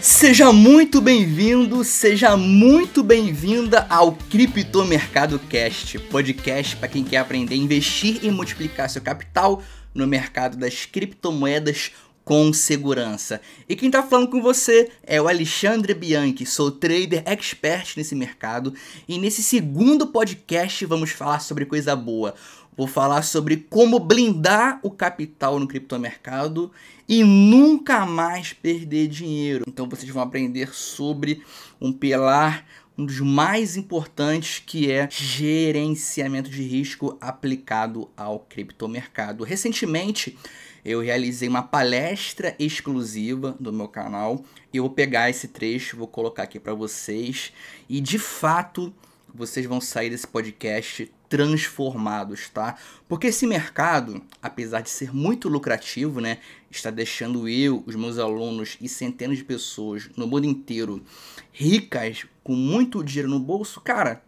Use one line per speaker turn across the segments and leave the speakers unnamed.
Seja muito bem-vindo, seja muito bem-vinda ao Criptomercado Cast, podcast para quem quer aprender a investir e multiplicar seu capital no mercado das criptomoedas com segurança. E quem está falando com você é o Alexandre Bianchi, sou trader expert nesse mercado e nesse segundo podcast vamos falar sobre coisa boa. Vou falar sobre como blindar o capital no criptomercado e nunca mais perder dinheiro. Então vocês vão aprender sobre um pilar um dos mais importantes que é gerenciamento de risco aplicado ao criptomercado. Recentemente, eu realizei uma palestra exclusiva do meu canal. Eu vou pegar esse trecho, vou colocar aqui para vocês e de fato vocês vão sair desse podcast transformados, tá? Porque esse mercado, apesar de ser muito lucrativo, né, está deixando eu, os meus alunos e centenas de pessoas no mundo inteiro ricas com muito dinheiro no bolso, cara,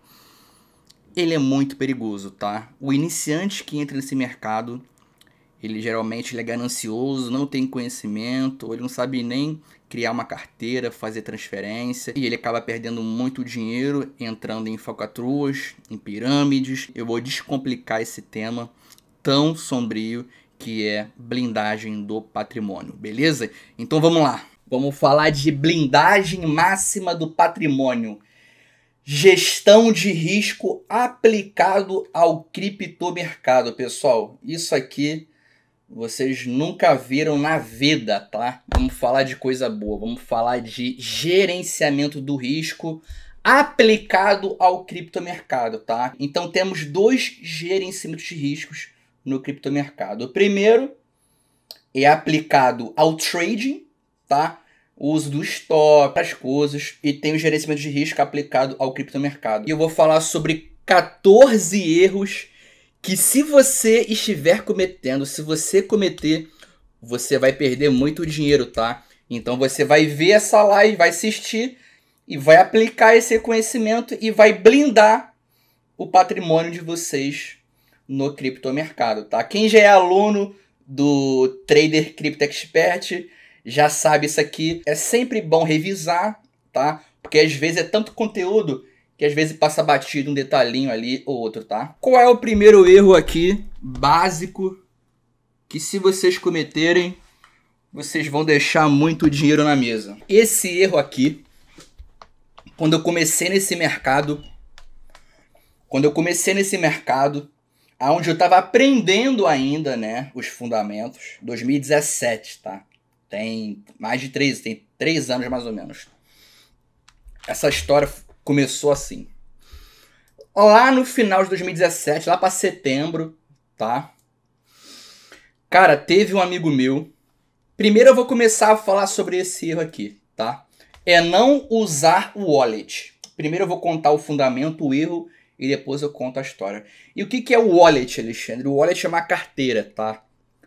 ele é muito perigoso, tá? O iniciante que entra nesse mercado, ele geralmente ele é ganancioso, não tem conhecimento, ele não sabe nem criar uma carteira, fazer transferência e ele acaba perdendo muito dinheiro entrando em falcatruas, em pirâmides. Eu vou descomplicar esse tema tão sombrio que é blindagem do patrimônio, beleza? Então vamos lá. Vamos falar de blindagem máxima do patrimônio. Gestão de risco aplicado ao criptomercado, pessoal. Isso aqui vocês nunca viram na vida, tá? Vamos falar de coisa boa, vamos falar de gerenciamento do risco aplicado ao criptomercado, tá? Então temos dois gerenciamentos de riscos no criptomercado. O primeiro é aplicado ao trading, tá? O uso do stop, as coisas, e tem o gerenciamento de risco aplicado ao criptomercado. E eu vou falar sobre 14 erros que se você estiver cometendo, se você cometer, você vai perder muito dinheiro, tá? Então você vai ver essa live, vai assistir e vai aplicar esse conhecimento e vai blindar o patrimônio de vocês no criptomercado, tá? Quem já é aluno do Trader Crypto Expert já sabe isso aqui. É sempre bom revisar, tá? Porque às vezes é tanto conteúdo que às vezes passa batido um detalhinho ali ou outro, tá? Qual é o primeiro erro aqui, básico, que se vocês cometerem, vocês vão deixar muito dinheiro na mesa? Esse erro aqui, quando eu comecei nesse mercado, quando eu comecei nesse mercado, aonde eu estava aprendendo ainda, né, os fundamentos, 2017, tá? Tem mais de três, tem três anos mais ou menos. Essa história começou assim. Lá no final de 2017, lá para setembro, tá? Cara, teve um amigo meu. Primeiro eu vou começar a falar sobre esse erro aqui, tá? É não usar o wallet. Primeiro eu vou contar o fundamento, o erro e depois eu conto a história. E o que, que é o wallet, Alexandre? O wallet é uma carteira, tá?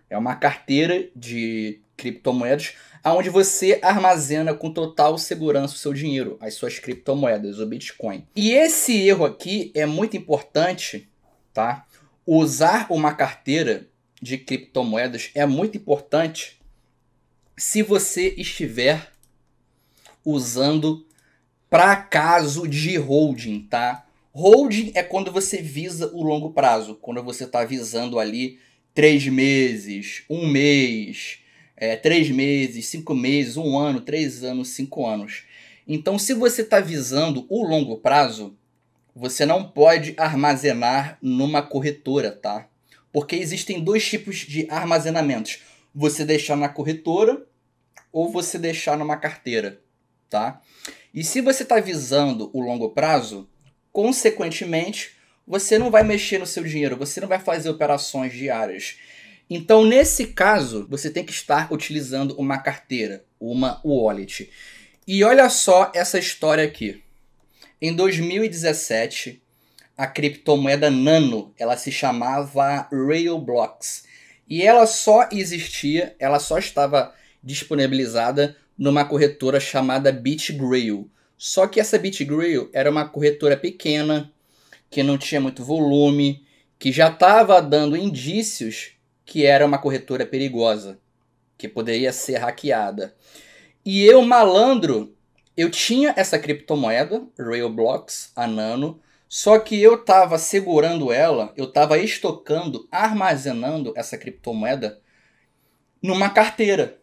É uma carteira de criptomoedas aonde você armazena com total segurança o seu dinheiro, as suas criptomoedas, o Bitcoin. E esse erro aqui é muito importante, tá? Usar uma carteira de criptomoedas é muito importante se você estiver usando para caso de holding, tá? Holding é quando você visa o longo prazo, quando você está visando ali três meses, um mês, é, três meses, cinco meses, um ano, três anos, cinco anos. Então, se você está visando o longo prazo, você não pode armazenar numa corretora, tá? Porque existem dois tipos de armazenamentos: você deixar na corretora ou você deixar numa carteira, tá? E se você está visando o longo prazo, consequentemente, você não vai mexer no seu dinheiro, você não vai fazer operações diárias. Então, nesse caso, você tem que estar utilizando uma carteira, uma wallet. E olha só essa história aqui. Em 2017, a criptomoeda Nano, ela se chamava Railblocks. E ela só existia, ela só estava disponibilizada numa corretora chamada BitGrail. Só que essa BitGrail era uma corretora pequena, que não tinha muito volume, que já estava dando indícios que era uma corretora perigosa, que poderia ser hackeada. E eu, malandro, eu tinha essa criptomoeda, Railblocks, a Nano, só que eu estava segurando ela, eu estava estocando, armazenando essa criptomoeda numa carteira.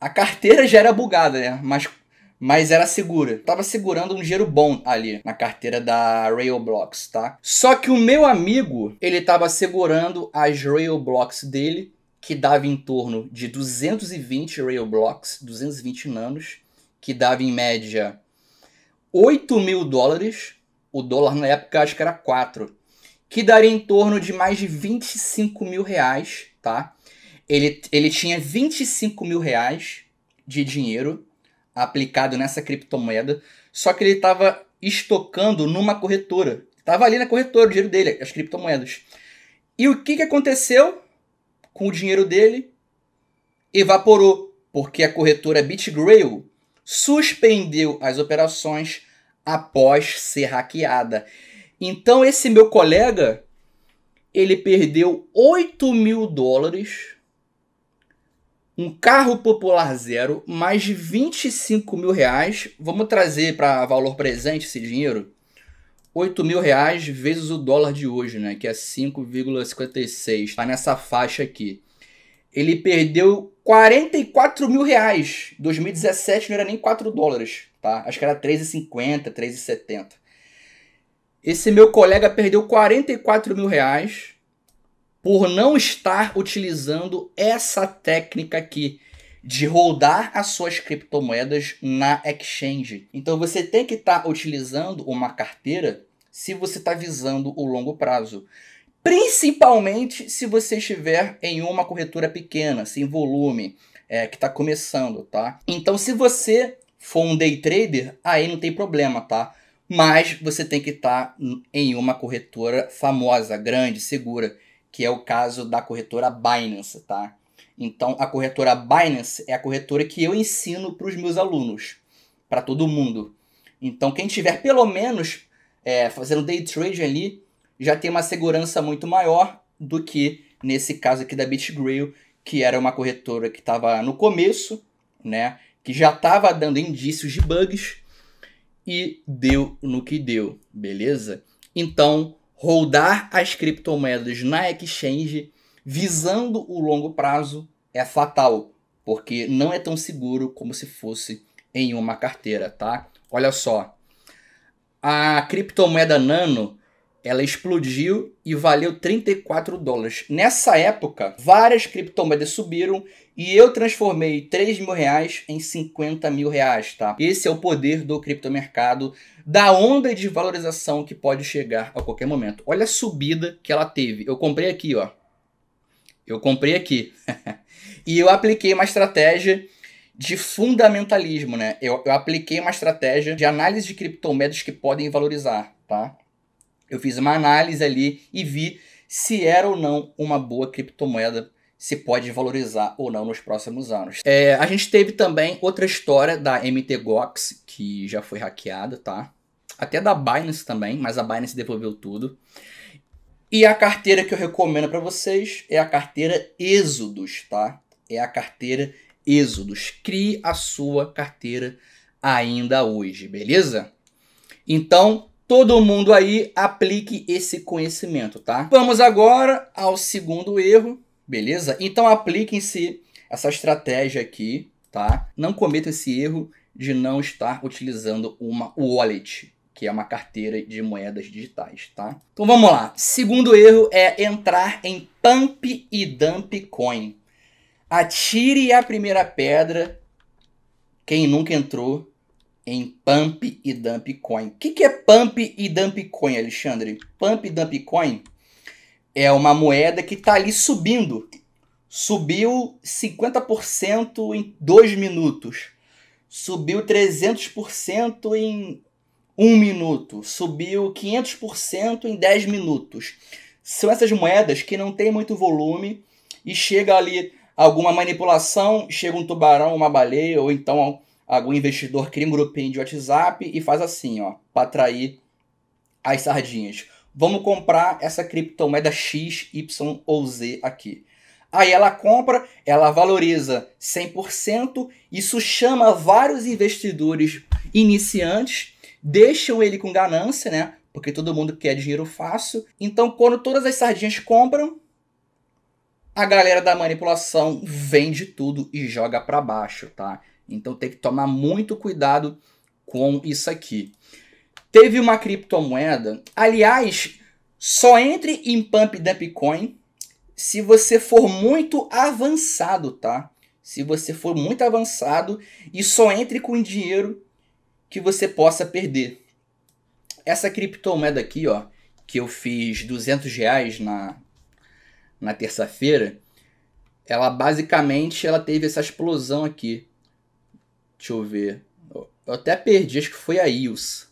A carteira já era bugada, né? Mas, mas era segura. Tava segurando um dinheiro bom ali na carteira da Railblocks, tá? Só que o meu amigo, ele tava segurando as Railblocks dele, que dava em torno de 220 Railblocks, 220 nanos, que dava em média 8 mil dólares o dólar na época acho que era 4, que daria em torno de mais de 25 mil reais, tá? Ele, ele tinha 25 mil reais de dinheiro aplicado nessa criptomoeda, só que ele estava estocando numa corretora. Estava ali na corretora o dinheiro dele, as criptomoedas. E o que, que aconteceu com o dinheiro dele? Evaporou, porque a corretora BitGrail suspendeu as operações após ser hackeada. Então esse meu colega, ele perdeu 8 mil dólares, um carro popular zero, mais de 25 mil reais. Vamos trazer para valor presente esse dinheiro? 8 mil reais vezes o dólar de hoje, né? Que é 5,56. Tá nessa faixa aqui. Ele perdeu 44 mil reais. 2017 não era nem 4 dólares tá? Acho que era 3,50, 3,70. Esse meu colega perdeu 44 mil reais por não estar utilizando essa técnica aqui de rodar as suas criptomoedas na exchange. Então você tem que estar tá utilizando uma carteira se você está visando o longo prazo. Principalmente se você estiver em uma corretora pequena, sem volume, é, que está começando, tá? Então se você for um day trader, aí não tem problema, tá? Mas você tem que estar tá em uma corretora famosa, grande, segura, que é o caso da corretora Binance, tá? Então, a corretora Binance é a corretora que eu ensino para os meus alunos, para todo mundo. Então, quem tiver pelo menos é, fazendo day trade ali, já tem uma segurança muito maior do que nesse caso aqui da BitGrail, que era uma corretora que estava no começo, né? que já estava dando indícios de bugs e deu no que deu, beleza? Então, rodar as criptomoedas na exchange visando o longo prazo é fatal, porque não é tão seguro como se fosse em uma carteira, tá? Olha só. A criptomoeda Nano ela explodiu e valeu 34 dólares. Nessa época, várias criptomoedas subiram e eu transformei 3 mil reais em 50 mil reais, tá? Esse é o poder do criptomercado, da onda de valorização que pode chegar a qualquer momento. Olha a subida que ela teve. Eu comprei aqui, ó. Eu comprei aqui. e eu apliquei uma estratégia de fundamentalismo, né? Eu, eu apliquei uma estratégia de análise de criptomoedas que podem valorizar, tá? Eu fiz uma análise ali e vi se era ou não uma boa criptomoeda, se pode valorizar ou não nos próximos anos. É, a gente teve também outra história da MTGOX, que já foi hackeada, tá? Até da Binance também, mas a Binance devolveu tudo. E a carteira que eu recomendo para vocês é a carteira Exodus, tá? É a carteira Exodus. Crie a sua carteira ainda hoje, beleza? Então, todo mundo aí aplique esse conhecimento, tá? Vamos agora ao segundo erro, beleza? Então apliquem-se essa estratégia aqui, tá? Não cometam esse erro de não estar utilizando uma wallet, que é uma carteira de moedas digitais, tá? Então vamos lá. Segundo erro é entrar em pump e dump coin. Atire a primeira pedra. Quem nunca entrou em Pump e Dump Coin. O que, que é Pump e Dump Coin, Alexandre? Pump e Dump Coin é uma moeda que está ali subindo. Subiu 50% em 2 minutos. Subiu 300% em 1 minuto. Subiu 500% em 10 minutos. São essas moedas que não tem muito volume e chega ali alguma manipulação, chega um tubarão, uma baleia ou então algum investidor cria um grupinho de WhatsApp e faz assim, ó, para atrair as sardinhas. Vamos comprar essa criptomoeda X, Y ou Z aqui. Aí ela compra, ela valoriza 100%, isso chama vários investidores iniciantes, deixam ele com ganância, né? Porque todo mundo quer dinheiro fácil. Então, quando todas as sardinhas compram, a galera da manipulação vende tudo e joga para baixo, tá? Então tem que tomar muito cuidado com isso aqui. Teve uma criptomoeda, aliás, só entre em Pump Dump Coin se você for muito avançado, tá? Se você for muito avançado e só entre com dinheiro que você possa perder. Essa criptomoeda aqui, ó, que eu fiz 200 reais na, na terça-feira, ela basicamente ela teve essa explosão aqui. Deixa eu ver. Eu até perdi, acho que foi a IOS.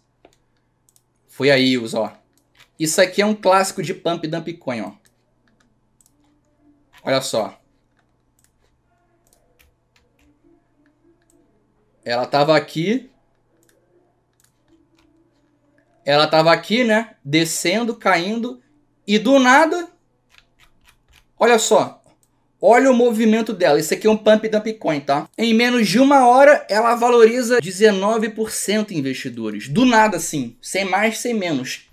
Foi a IOS, ó. Isso aqui é um clássico de Pump Dump Coin, ó. Olha só. Ela tava aqui. Ela tava aqui, né? Descendo, caindo. E do nada. Olha só. Olha o movimento dela. Isso aqui é um pump dump coin, tá? Em menos de uma hora, ela valoriza 19% investidores. Do nada, assim. Sem mais, sem menos.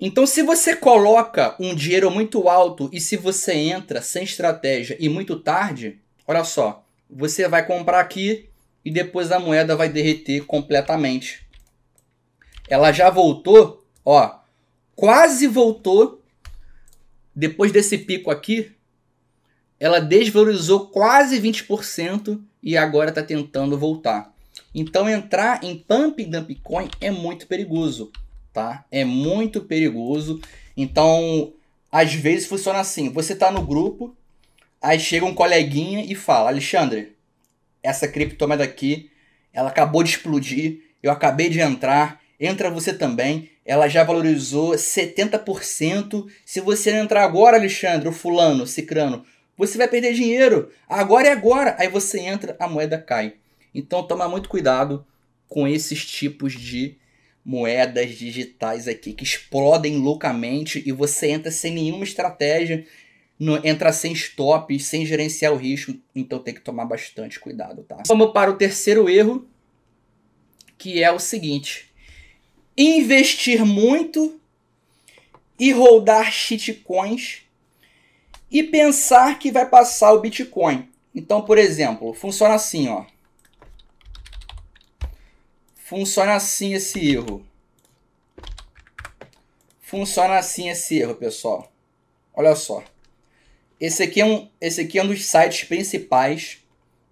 Então, se você coloca um dinheiro muito alto e se você entra sem estratégia e muito tarde, olha só, você vai comprar aqui e depois a moeda vai derreter completamente. Ela já voltou, ó, quase voltou. Depois desse pico aqui, ela desvalorizou quase 20% e agora está tentando voltar. Então, entrar em pump dump coin é muito perigoso tá? É muito perigoso. Então, às vezes funciona assim: você tá no grupo, aí chega um coleguinha e fala: Alexandre, essa criptomoeda aqui, ela acabou de explodir, eu acabei de entrar, entra você também. Ela já valorizou 70%. Se você entrar agora, Alexandre, o fulano, cicrano, você vai perder dinheiro. Agora é agora. Aí você entra, a moeda cai. Então toma muito cuidado com esses tipos de moedas digitais aqui que explodem loucamente e você entra sem nenhuma estratégia, no, entra sem stop, sem gerenciar o risco, então tem que tomar bastante cuidado, tá? Vamos para o terceiro erro, que é o seguinte: investir muito e rodar shitcoins e pensar que vai passar o Bitcoin. Então, por exemplo, funciona assim, ó. Funciona assim esse erro. Funciona assim esse erro, pessoal. Olha só. Esse aqui é um, esse aqui é um dos sites principais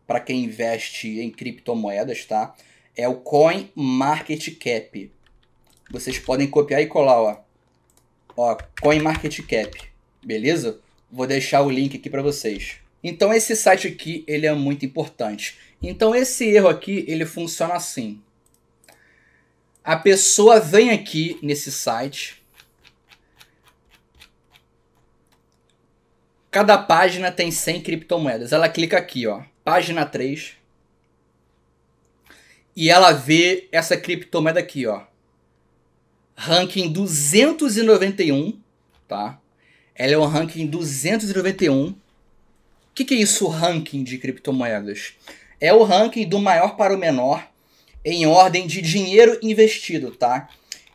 para quem investe em criptomoedas, tá? É o Coin Market Cap. Vocês podem copiar e colar, ó. Ó, Coin Market Cap. Beleza? Vou deixar o link aqui para vocês. Então esse site aqui, ele é muito importante. Então esse erro aqui, ele funciona assim. A pessoa vem aqui nesse site. Cada página tem 100 criptomoedas. Ela clica aqui, ó, página 3. E ela vê essa criptomoeda aqui, ó. Ranking 291, tá? Ela é um ranking 291. O que, que é isso, ranking de criptomoedas? É o ranking do maior para o menor em ordem de dinheiro investido, tá?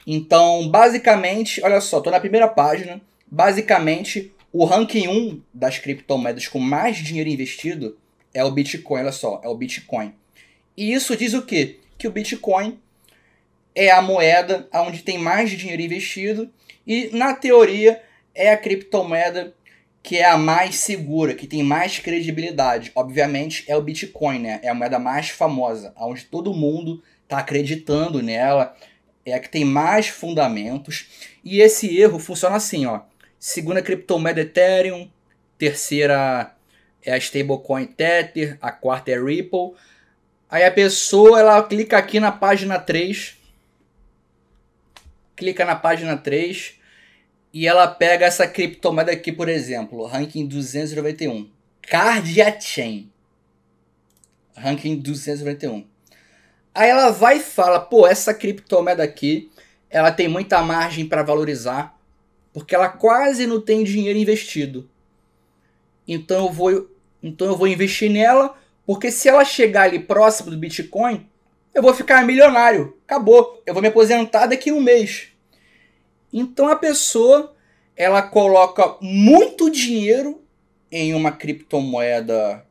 Então, basicamente, olha só, tô na primeira página. Basicamente, o ranking 1 das criptomoedas com mais dinheiro investido é o Bitcoin, olha só, é o Bitcoin. E isso diz o quê? Que o Bitcoin é a moeda onde tem mais dinheiro investido e, na teoria, é a criptomoeda que é a mais segura, que tem mais credibilidade. Obviamente é o Bitcoin, né? É a moeda mais famosa, onde todo mundo está acreditando nela, é a que tem mais fundamentos. E esse erro funciona assim, ó. Segunda criptomoeda Ethereum, terceira é a stablecoin Tether, a quarta é Ripple. Aí a pessoa ela clica aqui na página 3, clica na página 3 e ela pega essa criptomoeda aqui, por exemplo, ranking 291, Cardia Chain. Ranking 291. Aí ela vai e fala, pô, essa criptomoeda aqui, ela tem muita margem para valorizar, porque ela quase não tem dinheiro investido. então eu vou, então eu vou investir nela, porque se ela chegar ali próximo do Bitcoin, eu vou ficar milionário. Acabou. Eu vou me aposentar daqui a um mês. Então a pessoa ela coloca muito dinheiro em uma criptomoeda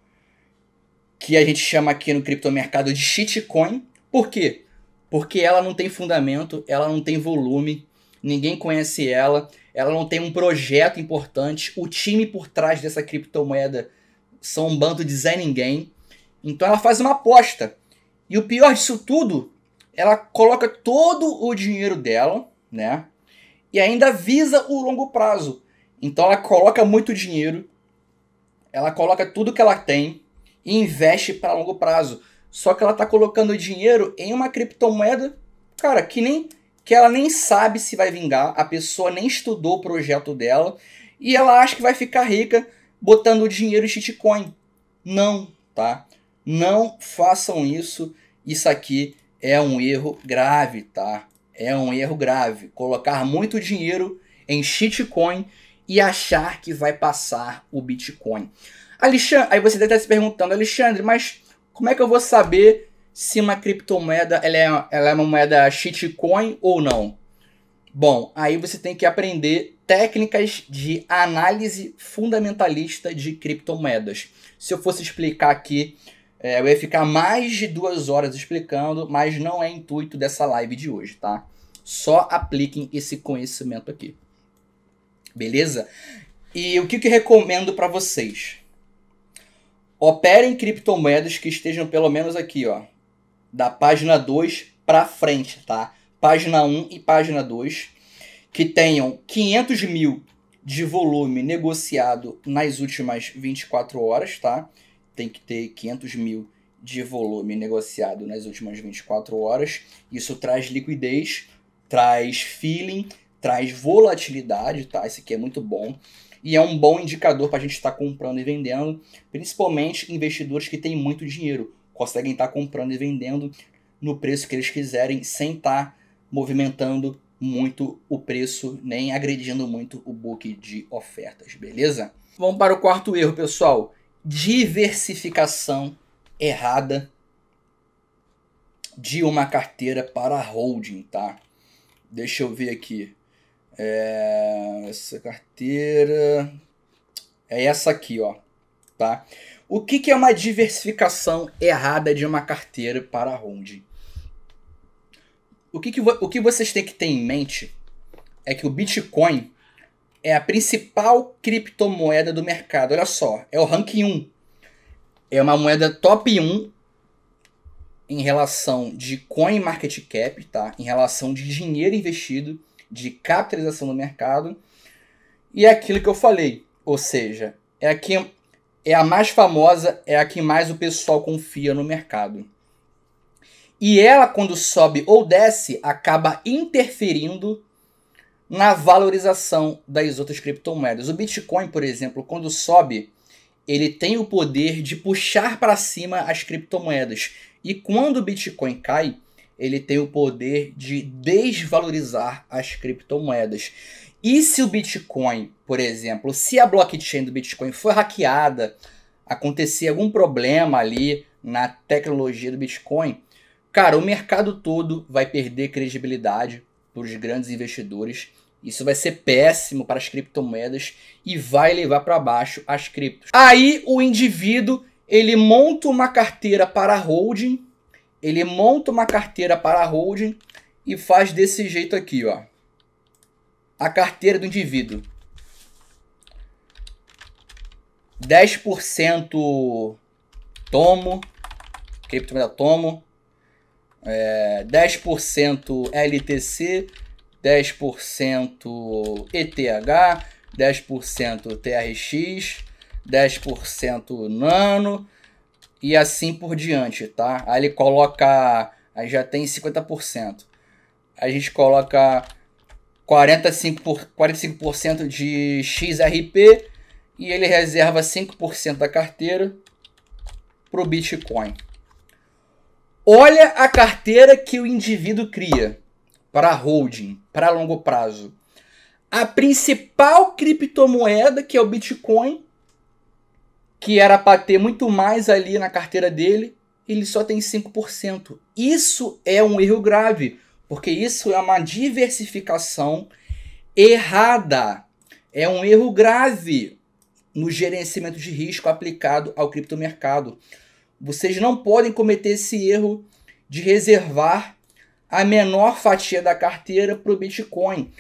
que a gente chama aqui no criptomercado de shitcoin. Por quê? Porque ela não tem fundamento, ela não tem volume, ninguém conhece ela, ela não tem um projeto importante, o time por trás dessa criptomoeda são um bando de Zé Ninguém. Então ela faz uma aposta. E o pior disso tudo, ela coloca todo o dinheiro dela, né? E ainda visa o longo prazo. Então ela coloca muito dinheiro, ela coloca tudo que ela tem e investe para longo prazo. Só que ela está colocando dinheiro em uma criptomoeda, cara, que nem que ela nem sabe se vai vingar, a pessoa nem estudou o projeto dela e ela acha que vai ficar rica botando dinheiro em shitcoin. Não, tá? Não façam isso. Isso aqui é um erro grave, tá? É um erro grave. Colocar muito dinheiro em shitcoin e achar que vai passar o Bitcoin. Alexandre, aí você deve estar se perguntando, Alexandre, mas como é que eu vou saber se uma criptomoeda ela é, ela é uma moeda shitcoin ou não? Bom, aí você tem que aprender técnicas de análise fundamentalista de criptomoedas. Se eu fosse explicar aqui, é, eu ia ficar mais de duas horas explicando, mas não é intuito dessa live de hoje, tá? Só apliquem esse conhecimento aqui. Beleza? E o que, que recomendo para vocês? Operem criptomoedas que estejam pelo menos aqui, ó, da página 2 para frente, tá? Página 1 e página 2, que tenham 500 mil de volume negociado nas últimas 24 horas, tá? Tem que ter 500 mil de volume negociado nas últimas 24 horas. Isso traz liquidez, traz feeling, traz volatilidade, tá? Isso aqui é muito bom. E é um bom indicador para a gente estar tá comprando e vendendo, principalmente investidores que têm muito dinheiro conseguem estar comprando e vendendo no preço que eles quiserem, sem estar movimentando muito o preço, nem agredindo muito o book de ofertas, beleza? Vamos para o quarto erro, pessoal. Diversificação errada de uma carteira para holding, tá? Deixa eu ver aqui. É... Essa carteira é essa aqui, ó, tá? O que, que é uma diversificação errada de uma carteira para holding? O que, que, o que vocês têm que ter em mente é que o Bitcoin é a principal criptomoeda do mercado. Olha só, é o ranking 1. É uma moeda top 1 em relação de coin market cap, tá? Em relação de dinheiro investido, de capitalização no mercado. E é aquilo que eu falei, ou seja, é aqui é a mais famosa, é a que mais o pessoal confia no mercado. E ela, quando sobe ou desce, acaba interferindo na valorização das outras criptomoedas. O Bitcoin, por exemplo, quando sobe, ele tem o poder de puxar para cima as criptomoedas. E quando o Bitcoin cai, ele tem o poder de desvalorizar as criptomoedas. E se o Bitcoin, por exemplo, se a blockchain do Bitcoin for hackeada, acontecer algum problema ali na tecnologia do Bitcoin, cara, o mercado todo vai perder credibilidade para os grandes investidores. Isso vai ser péssimo para as criptomoedas e vai levar para baixo as criptos. Aí o indivíduo ele monta uma carteira para holding, ele monta uma carteira para holding e faz desse jeito aqui, ó a carteira do indivíduo. 10% tomo, criptomoeda tomo, é, 10% LTC, 10% ETH, 10% TRX, 10% Nano e assim por diante, tá? Aí ele coloca, aí já tem 50%. A gente coloca 45%, por, 45 de XRP e ele reserva 5% da carteira para o Bitcoin. Olha a carteira que o indivíduo cria para holding, para longo prazo. A principal criptomoeda, que é o Bitcoin, que era para ter muito mais ali na carteira dele, ele só tem 5%. Isso é um erro grave, porque isso é uma diversificação errada. É um erro grave no gerenciamento de risco aplicado ao criptomercado. Vocês não podem cometer esse erro de reservar a menor fatia da carteira para o Bitcoin.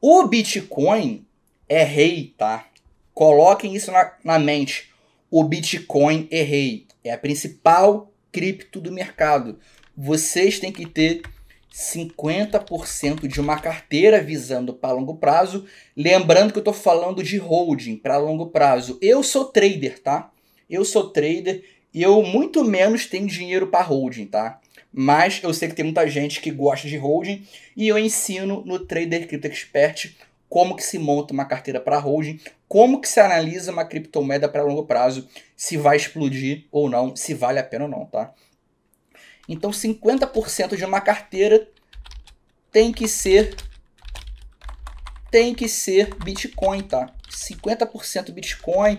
O Bitcoin é rei, tá? Coloquem isso na, na mente. O Bitcoin é rei. É a principal cripto do mercado. Vocês têm que ter 50% de uma carteira visando para longo prazo. Lembrando que eu estou falando de holding para longo prazo. Eu sou trader, tá? Eu sou trader e eu muito menos tenho dinheiro para holding, tá? Mas eu sei que tem muita gente que gosta de holding e eu ensino no Trader Crypto Expert como que se monta uma carteira para holding, como que se analisa uma criptomoeda para longo prazo, se vai explodir ou não, se vale a pena ou não, tá? Então 50% de uma carteira tem que ser tem que ser Bitcoin, tá? 50% Bitcoin,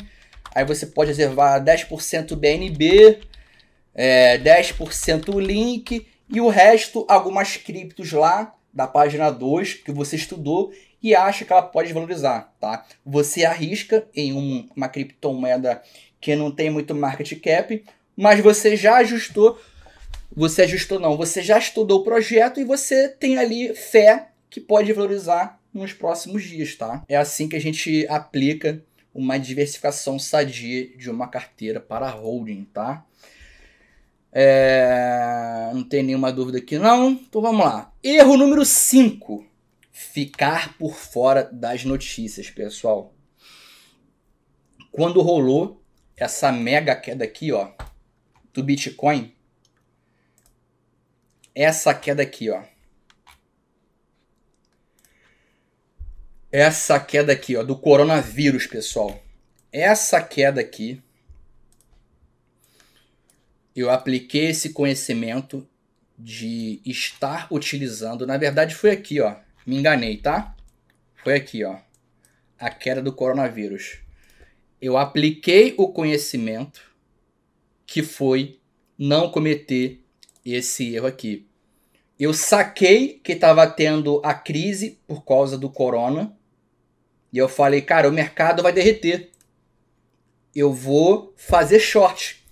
aí você pode reservar 10% BNB, é, 10% Link e o resto algumas criptos lá da página 2 que você estudou e acha que ela pode valorizar, tá? Você arrisca em um, uma criptomoeda que não tem muito market cap, mas você já ajustou você ajustou não, você já estudou o projeto e você tem ali fé que pode valorizar nos próximos dias, tá? É assim que a gente aplica uma diversificação sadia de uma carteira para holding, tá? É... Não tem nenhuma dúvida aqui não. Então vamos lá. Erro número 5. Ficar por fora das notícias, pessoal. Quando rolou essa mega queda aqui, ó, do Bitcoin, essa queda aqui, ó. Essa queda aqui, ó, do coronavírus, pessoal. Essa queda aqui, eu apliquei esse conhecimento de estar utilizando. Na verdade, foi aqui, ó. Me enganei, tá? Foi aqui, ó. A queda do coronavírus. Eu apliquei o conhecimento que foi não cometer esse erro aqui. Eu saquei que estava tendo a crise por causa do corona. E eu falei, cara, o mercado vai derreter. Eu vou fazer short.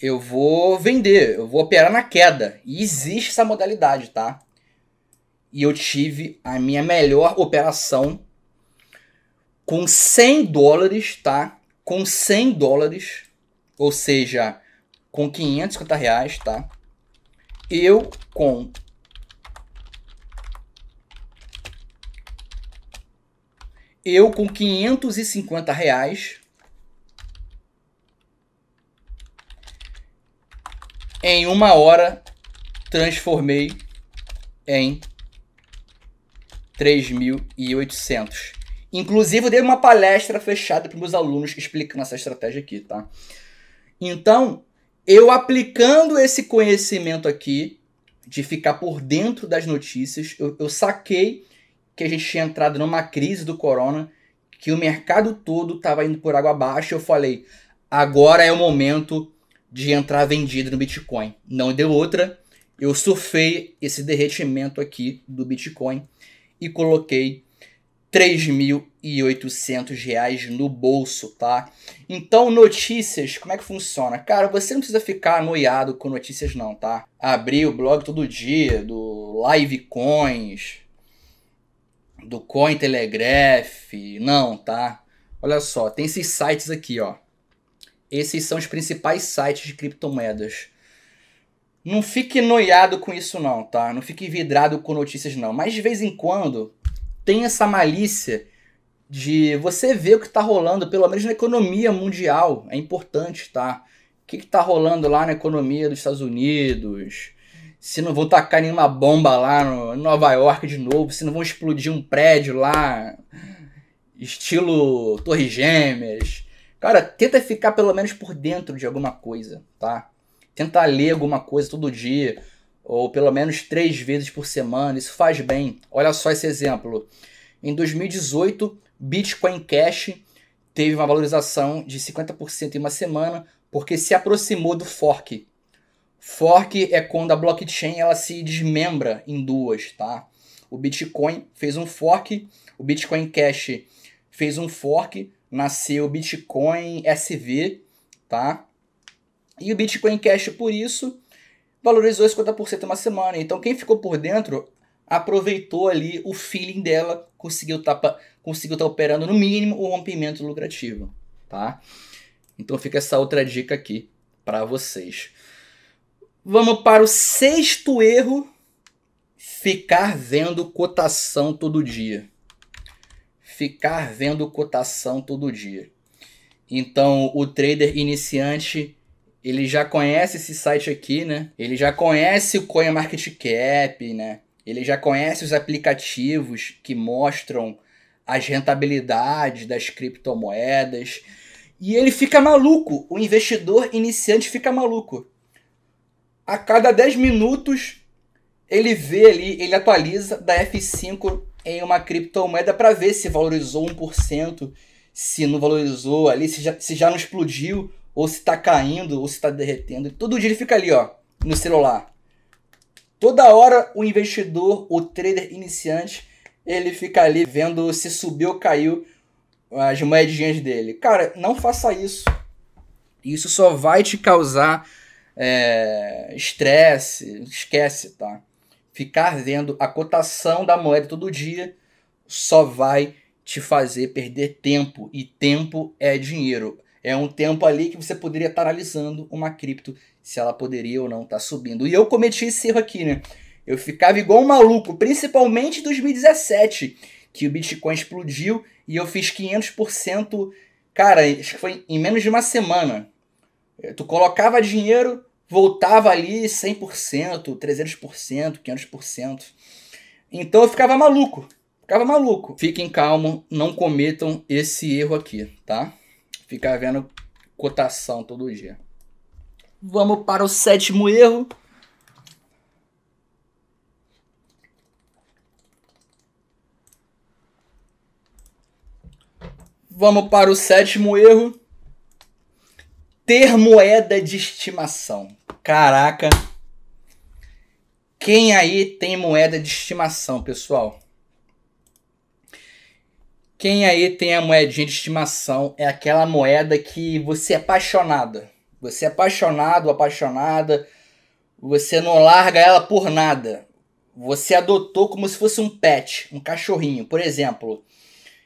Eu vou vender, eu vou operar na queda. E existe essa modalidade, tá? E eu tive a minha melhor operação com 100 dólares, tá? Com 100 dólares, ou seja, com 550 reais, tá? eu com eu com 550 reais em uma hora transformei em 3.800. Inclusive, eu dei uma palestra fechada para meus alunos explicando essa estratégia aqui, tá? Então, eu aplicando esse conhecimento aqui, de ficar por dentro das notícias, eu, eu saquei que a gente tinha entrado numa crise do corona, que o mercado todo estava indo por água abaixo. Eu falei, agora é o momento de entrar vendido no Bitcoin. Não deu outra. Eu surfei esse derretimento aqui do Bitcoin e coloquei 3.800 reais no bolso, tá? Então, notícias, como é que funciona? Cara, você não precisa ficar anoiado com notícias não, tá? Abrir o blog todo dia, do Live Coins, do Cointelegraph, não, tá? Olha só, tem esses sites aqui, ó. Esses são os principais sites de criptomoedas. Não fique noiado com isso não, tá? Não fique vidrado com notícias não. Mas de vez em quando tem essa malícia de você ver o que está rolando, pelo menos na economia mundial. É importante, tá? O que está rolando lá na economia dos Estados Unidos? Se não vão tacar nenhuma bomba lá no Nova York de novo, se não vão explodir um prédio lá, estilo Torre Gêmeas. Cara, tenta ficar pelo menos por dentro de alguma coisa, tá? Tenta ler alguma coisa todo dia ou pelo menos três vezes por semana, isso faz bem. Olha só esse exemplo. Em 2018, Bitcoin Cash teve uma valorização de 50% em uma semana, porque se aproximou do fork. Fork é quando a blockchain ela se desmembra em duas, tá? O Bitcoin fez um fork, o Bitcoin Cash fez um fork, nasceu o Bitcoin SV, tá? E o Bitcoin Cash, por isso, valorizou 50% em uma semana. Então, quem ficou por dentro aproveitou ali o feeling dela, conseguiu estar tá, conseguiu tá operando no mínimo o rompimento lucrativo, tá? Então fica essa outra dica aqui para vocês. Vamos para o sexto erro: ficar vendo cotação todo dia. Ficar vendo cotação todo dia. Então, o trader iniciante ele já conhece esse site aqui, né? Ele já conhece o CoinMarketCap, né? Ele já conhece os aplicativos que mostram as rentabilidades das criptomoedas. E ele fica maluco. O investidor iniciante fica maluco. A cada 10 minutos, ele vê ali, ele atualiza da F5 em uma criptomoeda para ver se valorizou 1%, se não valorizou ali, se já, se já não explodiu, ou se está caindo, ou se está derretendo. Todo dia ele fica ali, ó, no celular. Toda hora o investidor, o trader iniciante, ele fica ali vendo se subiu ou caiu as moedinhas dele. Cara, não faça isso. Isso só vai te causar é, estresse. Esquece, tá? Ficar vendo a cotação da moeda todo dia só vai te fazer perder tempo. E tempo é dinheiro. É um tempo ali que você poderia estar analisando uma cripto se ela poderia ou não estar subindo. E eu cometi esse erro aqui, né? Eu ficava igual um maluco, principalmente em 2017, que o Bitcoin explodiu e eu fiz 500%, cara, acho que foi em menos de uma semana. É, tu colocava dinheiro, voltava ali 100%, 300%, 500%. Então eu ficava maluco, ficava maluco. Fiquem calmos, não cometam esse erro aqui, tá? Ficar vendo cotação todo dia. Vamos para o sétimo erro. Vamos para o sétimo erro. Ter moeda de estimação. Caraca. Quem aí tem moeda de estimação, pessoal? Quem aí tem a moedinha de estimação é aquela moeda que você é apaixonada você é apaixonado, apaixonada, você não larga ela por nada. Você adotou como se fosse um pet, um cachorrinho. Por exemplo,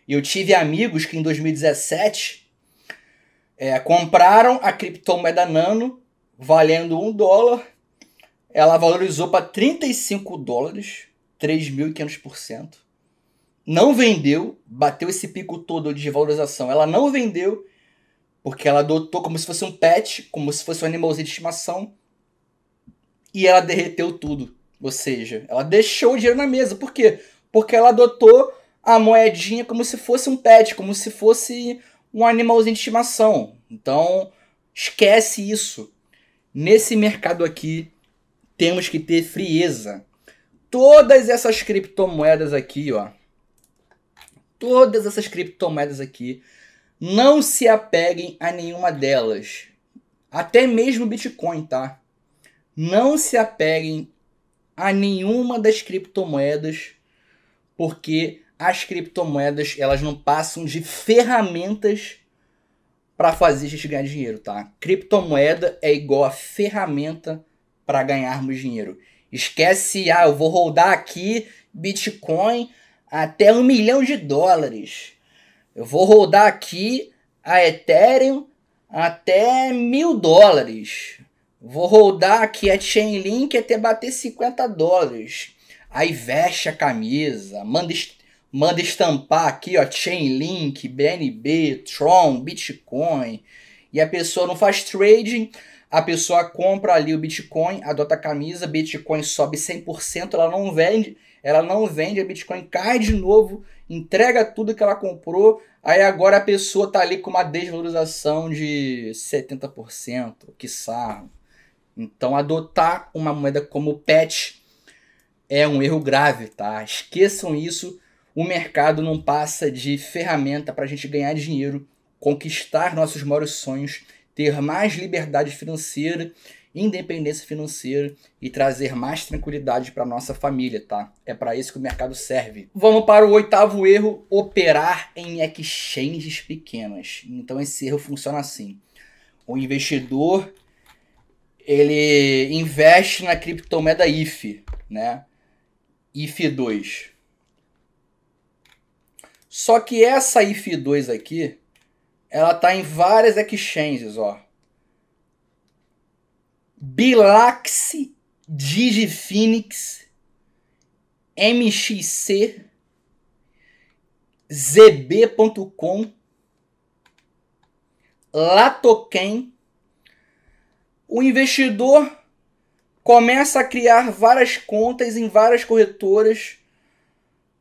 eu tive amigos que em 2017 é, compraram a criptomoeda Nano valendo um dólar. Ela valorizou para 35 dólares, 3.500%. Não vendeu, bateu esse pico todo de valorização. Ela não vendeu porque ela adotou como se fosse um pet, como se fosse um animalzinho de estimação. E ela derreteu tudo. Ou seja, ela deixou o dinheiro na mesa. Por quê? Porque ela adotou a moedinha como se fosse um pet, como se fosse um animalzinho de estimação. Então, esquece isso. Nesse mercado aqui, temos que ter frieza. Todas essas criptomoedas aqui, ó. Todas essas criptomoedas aqui não se apeguem a nenhuma delas. Até mesmo Bitcoin, tá? Não se apeguem a nenhuma das criptomoedas, porque as criptomoedas elas não passam de ferramentas para fazer a gente ganhar dinheiro, tá? Criptomoeda é igual a ferramenta para ganharmos dinheiro. Esquece, ah, eu vou rodar aqui Bitcoin até um milhão de dólares. Eu vou rodar aqui a Ethereum até mil dólares. Vou rodar aqui a Chainlink até bater 50 dólares. Aí veste a camisa, manda, manda estampar aqui, ó, Chainlink, BNB, Tron, Bitcoin. E a pessoa não faz trading, a pessoa compra ali o Bitcoin, adota a camisa, Bitcoin sobe 100%, ela não vende, ela não vende, a Bitcoin cai de novo entrega tudo que ela comprou, aí agora a pessoa tá ali com uma desvalorização de 70%, que sarro. Então adotar uma moeda como PET é um erro grave, tá? Esqueçam isso. O mercado não passa de ferramenta para a gente ganhar dinheiro conquistar nossos maiores sonhos, ter mais liberdade financeira, independência financeira e trazer mais tranquilidade para nossa família, tá? É para isso que o mercado serve. Vamos para o oitavo erro: operar em exchanges pequenas. Então esse erro funciona assim: o investidor ele investe na criptomoeda IF, né? IF2. Só que essa IF2 aqui, ela tá em várias exchanges, ó. Bilax, Digifinix, MXC, ZB.com, Latoken. O investidor começa a criar várias contas em várias corretoras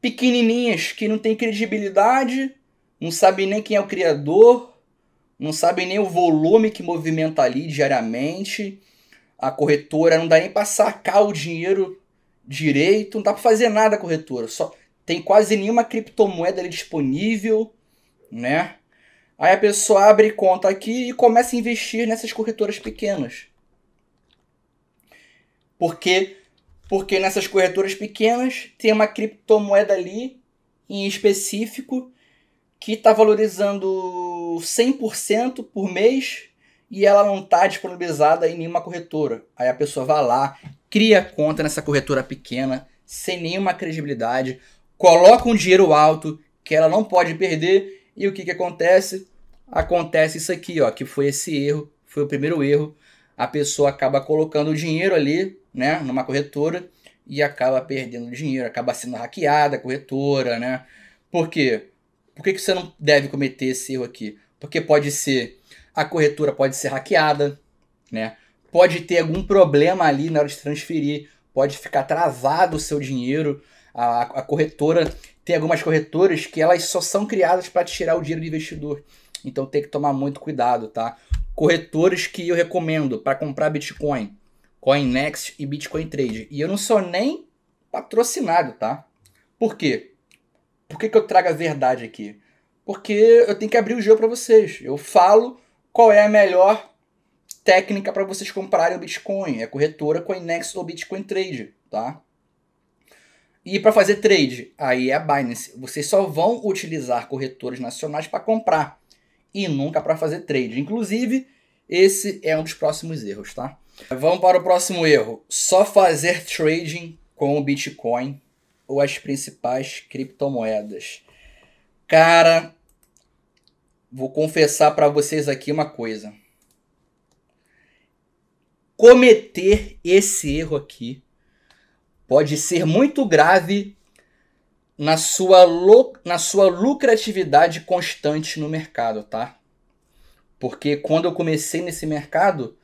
pequenininhas que não tem credibilidade, não sabe nem quem é o criador, não sabe nem o volume que movimenta ali diariamente. A corretora não dá nem para sacar o dinheiro direito, não dá para fazer nada a corretora. Só tem quase nenhuma criptomoeda disponível, né? Aí a pessoa abre conta aqui e começa a investir nessas corretoras pequenas. Porque porque nessas corretoras pequenas tem uma criptomoeda ali em específico que está valorizando 100% por mês e ela não está disponibilizada em nenhuma corretora. Aí a pessoa vai lá, cria conta nessa corretora pequena, sem nenhuma credibilidade, coloca um dinheiro alto que ela não pode perder e o que, que acontece? Acontece isso aqui, ó, que foi esse erro, foi o primeiro erro. A pessoa acaba colocando o dinheiro ali né, numa corretora e acaba perdendo dinheiro, acaba sendo hackeada a corretora, né? Por quê? Por que, que você não deve cometer esse erro aqui? Porque pode ser, a corretora pode ser hackeada, né? Pode ter algum problema ali na hora de transferir, pode ficar travado o seu dinheiro. A, a corretora, tem algumas corretoras que elas só são criadas para tirar o dinheiro do investidor. Então tem que tomar muito cuidado, tá? Corretores que eu recomendo para comprar Bitcoin CoinNext e Bitcoin Trade. E eu não sou nem patrocinado, tá? Por quê? Por que, que eu trago a verdade aqui? Porque eu tenho que abrir o jogo para vocês. Eu falo qual é a melhor técnica para vocês comprarem o Bitcoin. É corretora CoinNext ou Bitcoin Trade, tá? E para fazer trade, aí é a Binance. Vocês só vão utilizar corretores nacionais para comprar e nunca para fazer trade. Inclusive, esse é um dos próximos erros, tá? Vamos para o próximo erro. Só fazer trading com o Bitcoin ou as principais criptomoedas. Cara, vou confessar para vocês aqui uma coisa. Cometer esse erro aqui pode ser muito grave na sua, na sua lucratividade constante no mercado, tá? Porque quando eu comecei nesse mercado,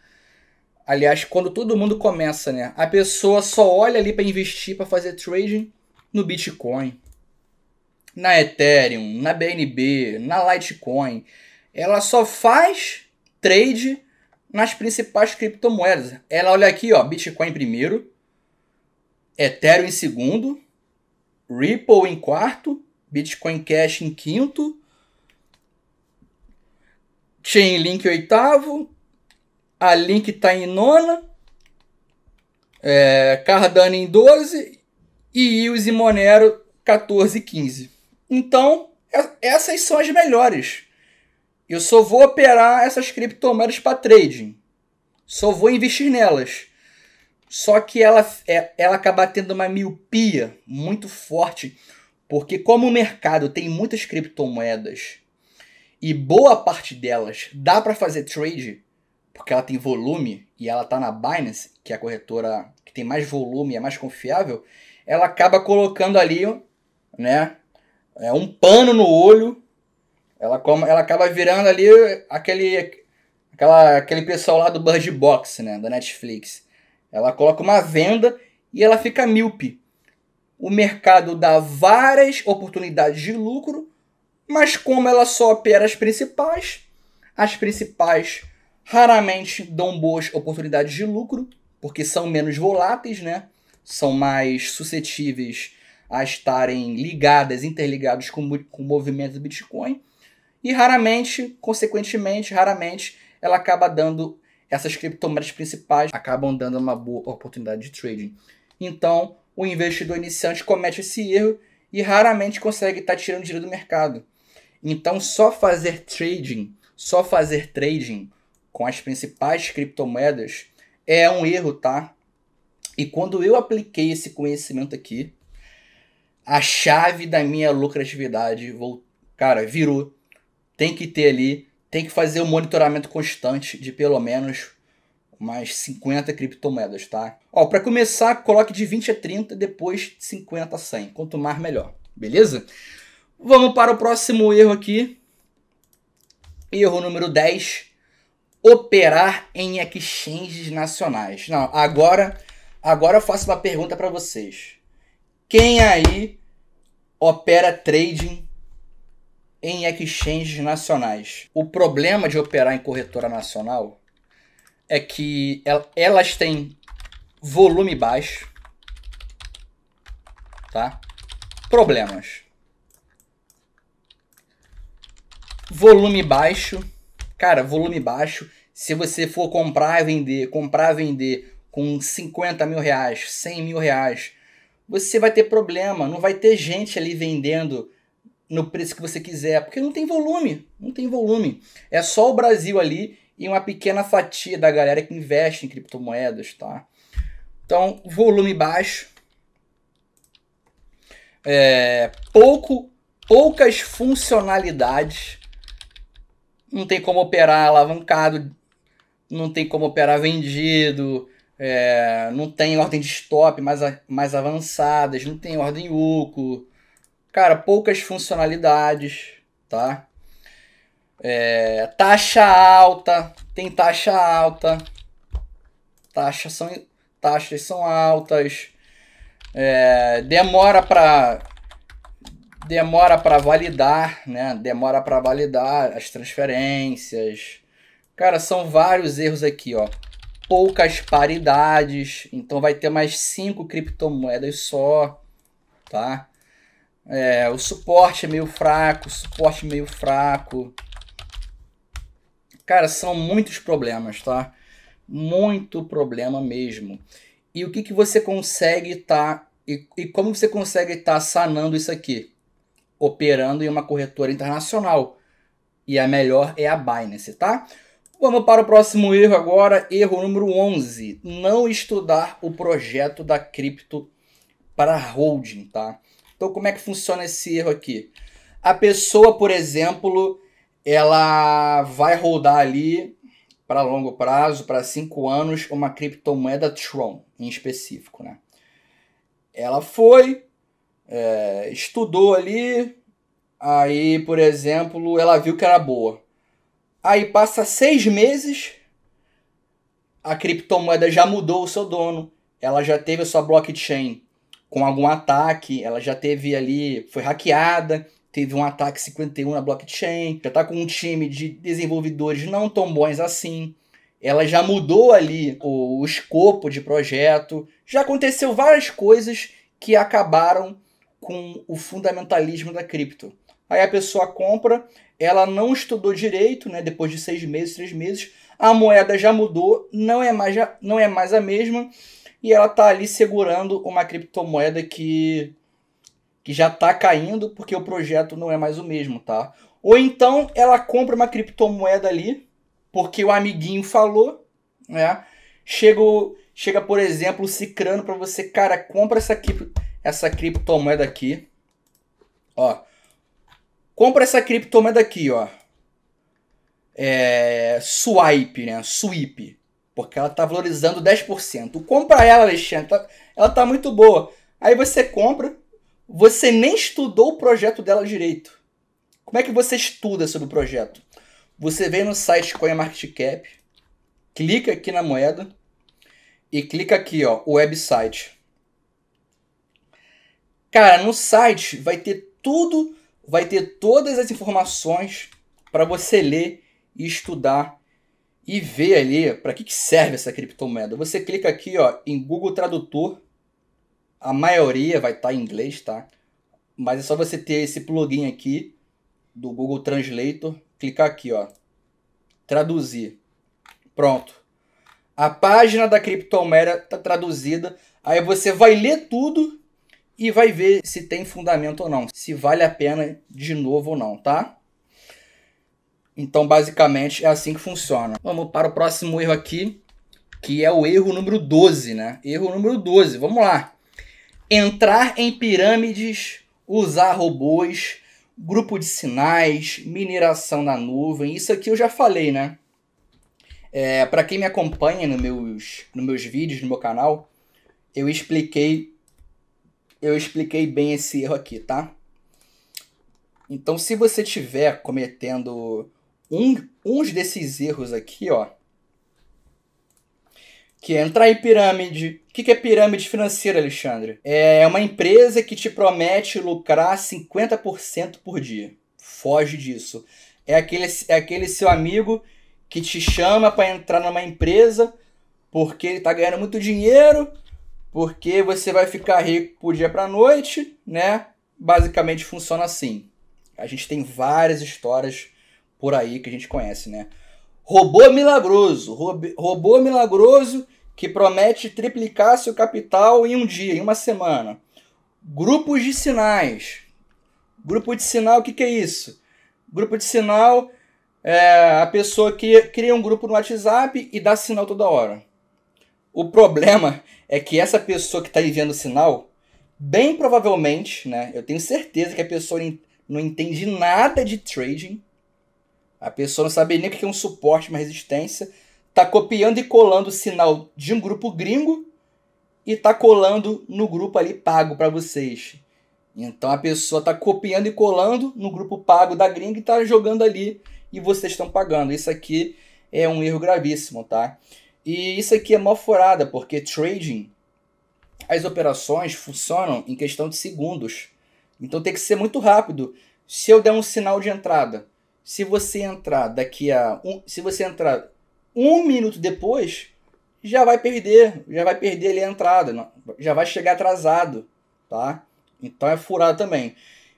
Aliás, quando todo mundo começa, né? A pessoa só olha ali para investir, para fazer trading no Bitcoin, na Ethereum, na BNB, na Litecoin. Ela só faz trade nas principais criptomoedas. Ela olha aqui, ó, Bitcoin em primeiro, Ethereum em segundo, Ripple em quarto, Bitcoin Cash em quinto, Chainlink em oitavo, a Link está em nona. É, Cardano em 12. E Ios e Monero 14 e 15. Então, é, essas são as melhores. Eu só vou operar essas criptomoedas para trading. Só vou investir nelas. Só que ela, é, ela acaba tendo uma miopia muito forte. Porque como o mercado tem muitas criptomoedas e boa parte delas dá para fazer trade, porque ela tem volume e ela está na Binance, que é a corretora que tem mais volume e é mais confiável, ela acaba colocando ali, né, é um pano no olho, ela, ela acaba virando ali aquele, aquela, aquele pessoal lá do Bird Box, né, da Netflix. Ela coloca uma venda e ela fica míope. O mercado dá várias oportunidades de lucro, mas como ela só opera as principais, as principais raramente dão boas oportunidades de lucro, porque são menos voláteis, né? São mais suscetíveis a estarem ligadas, interligados com, com o movimento do Bitcoin. e raramente, consequentemente, raramente, ela acaba dando essas criptomoedas principais acabam dando uma boa oportunidade de trading. Então, o investidor iniciante comete esse erro e raramente consegue estar tá tirando dinheiro do mercado. Então, só fazer trading, só fazer trading com as principais criptomoedas é um erro, tá? E quando eu apliquei esse conhecimento aqui, a chave da minha lucratividade, cara, virou. Tem que ter ali, tem que fazer um monitoramento constante de pelo menos umas 50 criptomoedas, tá? Ó, para começar, coloque de 20 a 30, depois de 50 a 100. Quanto mais, melhor. Beleza? Vamos para o próximo erro aqui. Erro número 10. Operar em exchanges nacionais. Não, agora, agora eu faço uma pergunta para vocês. Quem aí opera trading em exchanges nacionais? O problema de operar em corretora nacional é que elas têm volume baixo, tá? Problemas. Volume baixo. Cara, volume baixo. Se você for comprar e vender, comprar e vender com 50 mil reais, 100 mil reais, você vai ter problema. Não vai ter gente ali vendendo no preço que você quiser, porque não tem volume. Não tem volume. É só o Brasil ali e uma pequena fatia da galera que investe em criptomoedas, tá? Então, volume baixo, é, pouco, poucas funcionalidades, não tem como operar alavancado, não tem como operar vendido, é, não tem ordem de stop mais, mais avançadas, não tem ordem UCO. Cara, poucas funcionalidades, tá? É, taxa alta, tem taxa alta, taxas são, taxas são altas, é, demora para demora para validar, né? Demora para validar as transferências. Cara, são vários erros aqui, ó. Poucas paridades, então vai ter mais cinco criptomoedas só, tá? É, o suporte é meio fraco, suporte meio fraco. Cara, são muitos problemas, tá? Muito problema mesmo. E o que, que você consegue estar. Tá, e, e como você consegue estar tá sanando isso aqui? Operando em uma corretora internacional. E a melhor é a Binance, tá? Vamos para o próximo erro agora, erro número 11. Não estudar o projeto da cripto para holding, tá? Então como é que funciona esse erro aqui? A pessoa, por exemplo, ela vai rodar ali para longo prazo, para cinco anos, uma criptomoeda Tron em específico, né? Ela foi, é, estudou ali, aí, por exemplo, ela viu que era boa. Aí passa seis meses, a criptomoeda já mudou o seu dono, ela já teve a sua blockchain com algum ataque, ela já teve ali, foi hackeada, teve um ataque 51 na blockchain, já está com um time de desenvolvedores não tão bons assim. Ela já mudou ali o, o escopo de projeto. Já aconteceu várias coisas que acabaram com o fundamentalismo da cripto. Aí a pessoa compra, ela não estudou direito, né? Depois de seis meses, três meses, a moeda já mudou, não é mais, não é mais a mesma, e ela está ali segurando uma criptomoeda que que já está caindo porque o projeto não é mais o mesmo, tá? Ou então ela compra uma criptomoeda ali porque o amiguinho falou, né? Chega, chega por exemplo, o Cicrano para você, cara, compra essa, essa criptomoeda aqui, ó. Compra essa criptomoeda aqui, ó. É, swipe, né? Sweep. Porque ela tá valorizando 10%. Compra ela, Alexandre. Tá, ela tá muito boa. Aí você compra, você nem estudou o projeto dela direito. Como é que você estuda sobre o projeto? Você vem no site CoinMarketCap, clica aqui na moeda e clica aqui, ó, o website. Cara, no site vai ter tudo, vai ter todas as informações para você ler e estudar e ver ali para que, que serve essa criptomoeda. Você clica aqui, ó, em Google Tradutor a maioria vai estar tá em inglês, tá? Mas é só você ter esse plugin aqui do Google Translator, clicar aqui, ó, traduzir. Pronto. A página da criptomoeda está traduzida. Aí você vai ler tudo e vai ver se tem fundamento ou não, se vale a pena de novo ou não, tá? Então, basicamente, é assim que funciona. Vamos para o próximo erro aqui, que é o erro número 12, né? Erro número 12, vamos lá. Entrar em pirâmides, usar robôs, grupo de sinais, mineração na nuvem. Isso aqui eu já falei, né? É, para quem me acompanha nos meus, nos meus vídeos, no meu canal, eu expliquei eu expliquei bem esse erro aqui, tá? Então, se você estiver cometendo um, uns desses erros aqui, ó, que é entrar em pirâmide. O que é pirâmide financeira, Alexandre? É uma empresa que te promete lucrar 50% por dia. Foge disso. É aquele, é aquele seu amigo que te chama para entrar numa empresa porque ele está ganhando muito dinheiro, porque você vai ficar rico por dia para noite, né? Basicamente funciona assim. A gente tem várias histórias por aí que a gente conhece, né? Robô milagroso, robô milagroso que promete triplicar seu capital em um dia, em uma semana. Grupos de sinais. Grupo de sinal, o que, que é isso? Grupo de sinal é a pessoa que cria um grupo no WhatsApp e dá sinal toda hora. O problema é que essa pessoa que está enviando sinal, bem provavelmente, né, eu tenho certeza que a pessoa não entende nada de trading, a pessoa não sabe nem o que é um suporte, uma resistência. Tá copiando e colando o sinal de um grupo gringo e tá colando no grupo ali pago para vocês. Então a pessoa tá copiando e colando no grupo pago da gringa e tá jogando ali e vocês estão pagando. Isso aqui é um erro gravíssimo, tá? E isso aqui é mal furada, porque trading, as operações funcionam em questão de segundos. Então tem que ser muito rápido. Se eu der um sinal de entrada se você entrar daqui a um, se você entrar um minuto depois, já vai perder, já vai perder ali a entrada, já vai chegar atrasado, tá? Então é furado também.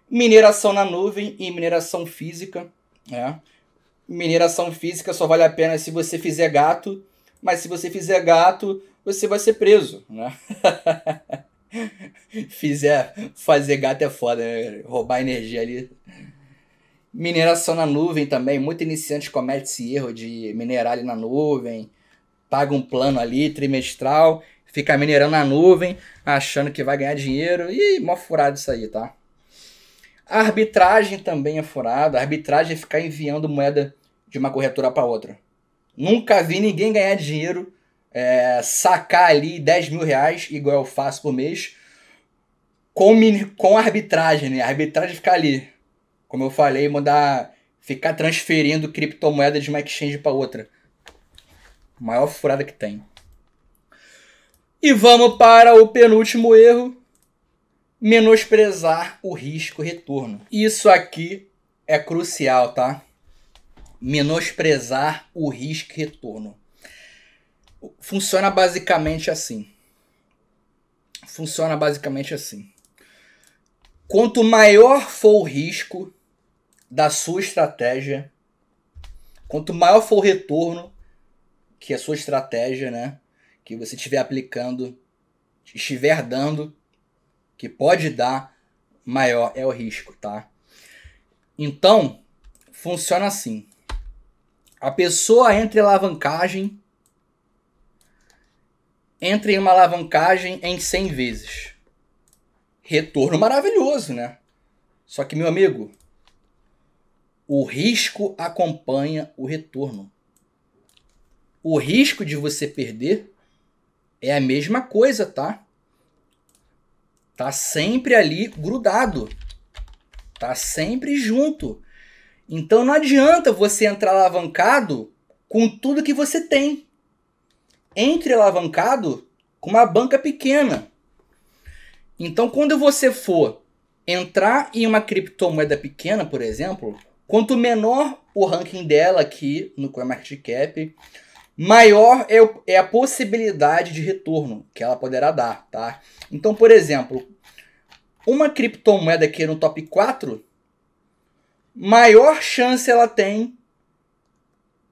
Mineração na nuvem e mineração física, né? Mineração física só vale a pena se você fizer gato, mas se você fizer gato, você vai ser preso, né? Fizer fazer gato é foda, né? roubar energia ali Mineração na nuvem também, muito iniciante comete esse erro de minerar ali na nuvem, paga um plano ali trimestral, fica minerando na nuvem, achando que vai ganhar dinheiro, e mó furado isso aí, tá? A arbitragem também é furada, a arbitragem é ficar enviando moeda de uma corretora para outra. Nunca vi ninguém ganhar dinheiro, é, sacar ali 10 mil reais, igual eu faço por mês, com, com arbitragem, né? A arbitragem ficar ali como eu falei, mandar ficar transferindo criptomoeda de uma exchange para outra. Maior furada que tem. E vamos para o penúltimo erro: menosprezar o risco retorno. Isso aqui é crucial, tá? Menosprezar o risco retorno. Funciona basicamente assim. Funciona basicamente assim. Quanto maior for o risco, da sua estratégia. Quanto maior for o retorno que a sua estratégia, né, que você estiver aplicando, estiver dando, que pode dar, maior é o risco, tá? Então, funciona assim. A pessoa entra em alavancagem, entra em uma alavancagem em 100 vezes. Retorno maravilhoso, né? Só que, meu amigo, o risco acompanha o retorno. O risco de você perder é a mesma coisa, tá? Tá sempre ali grudado. Tá sempre junto. Então não adianta você entrar alavancado com tudo que você tem. Entre alavancado com uma banca pequena. Então quando você for entrar em uma criptomoeda pequena, por exemplo, Quanto menor o ranking dela aqui no CoinMarketCap, maior é, é a possibilidade de retorno que ela poderá dar, tá? Então, por exemplo, uma criptomoeda aqui no top 4, maior chance ela tem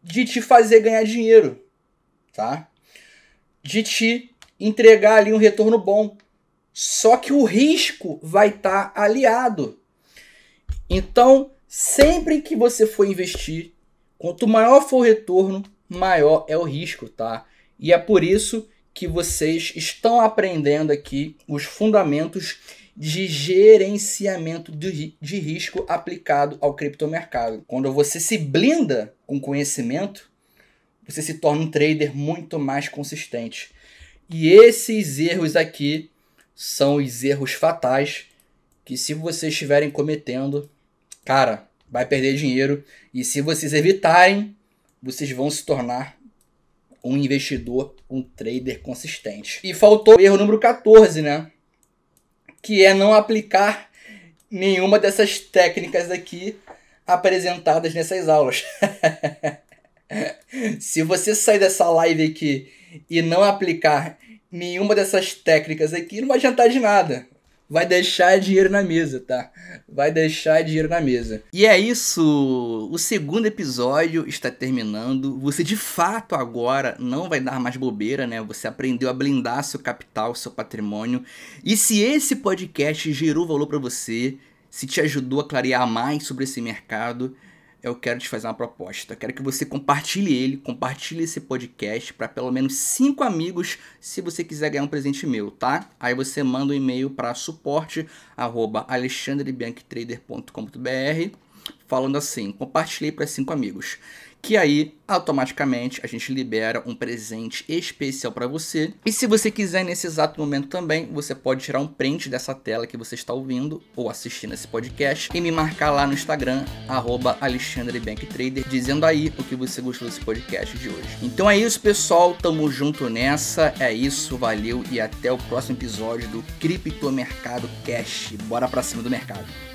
de te fazer ganhar dinheiro, tá? De te entregar ali um retorno bom. Só que o risco vai estar tá aliado. Então, sempre que você for investir, quanto maior for o retorno, maior é o risco, tá? E é por isso que vocês estão aprendendo aqui os fundamentos de gerenciamento de, de risco aplicado ao criptomercado. Quando você se blinda com conhecimento, você se torna um trader muito mais consistente. E esses erros aqui são os erros fatais que se vocês estiverem cometendo, cara, vai perder dinheiro e se vocês evitarem, vocês vão se tornar um investidor, um trader consistente. E faltou o erro número 14, né? Que é não aplicar nenhuma dessas técnicas aqui apresentadas nessas aulas. Se você sair dessa live aqui e não aplicar nenhuma dessas técnicas aqui, não vai adiantar de nada. Vai deixar dinheiro na mesa, tá? Vai deixar dinheiro na mesa. E é isso. O segundo episódio está terminando. Você de fato agora não vai dar mais bobeira, né? Você aprendeu a blindar seu capital, seu patrimônio. E se esse podcast gerou valor para você, se te ajudou a clarear mais sobre esse mercado, eu quero te fazer uma proposta. Eu quero que você compartilhe ele, compartilhe esse podcast para pelo menos cinco amigos, se você quiser ganhar um presente meu, tá? Aí você manda um e-mail para suporte@alexandrebianchitrader.com.br falando assim: compartilhei para cinco amigos que aí automaticamente a gente libera um presente especial para você. E se você quiser nesse exato momento também, você pode tirar um print dessa tela que você está ouvindo ou assistindo esse podcast e me marcar lá no Instagram @alexandrebanktrader dizendo aí o que você gostou desse podcast de hoje. Então é isso, pessoal, tamo junto nessa. É isso, valeu e até o próximo episódio do Criptomercado Cash. Bora para cima do mercado.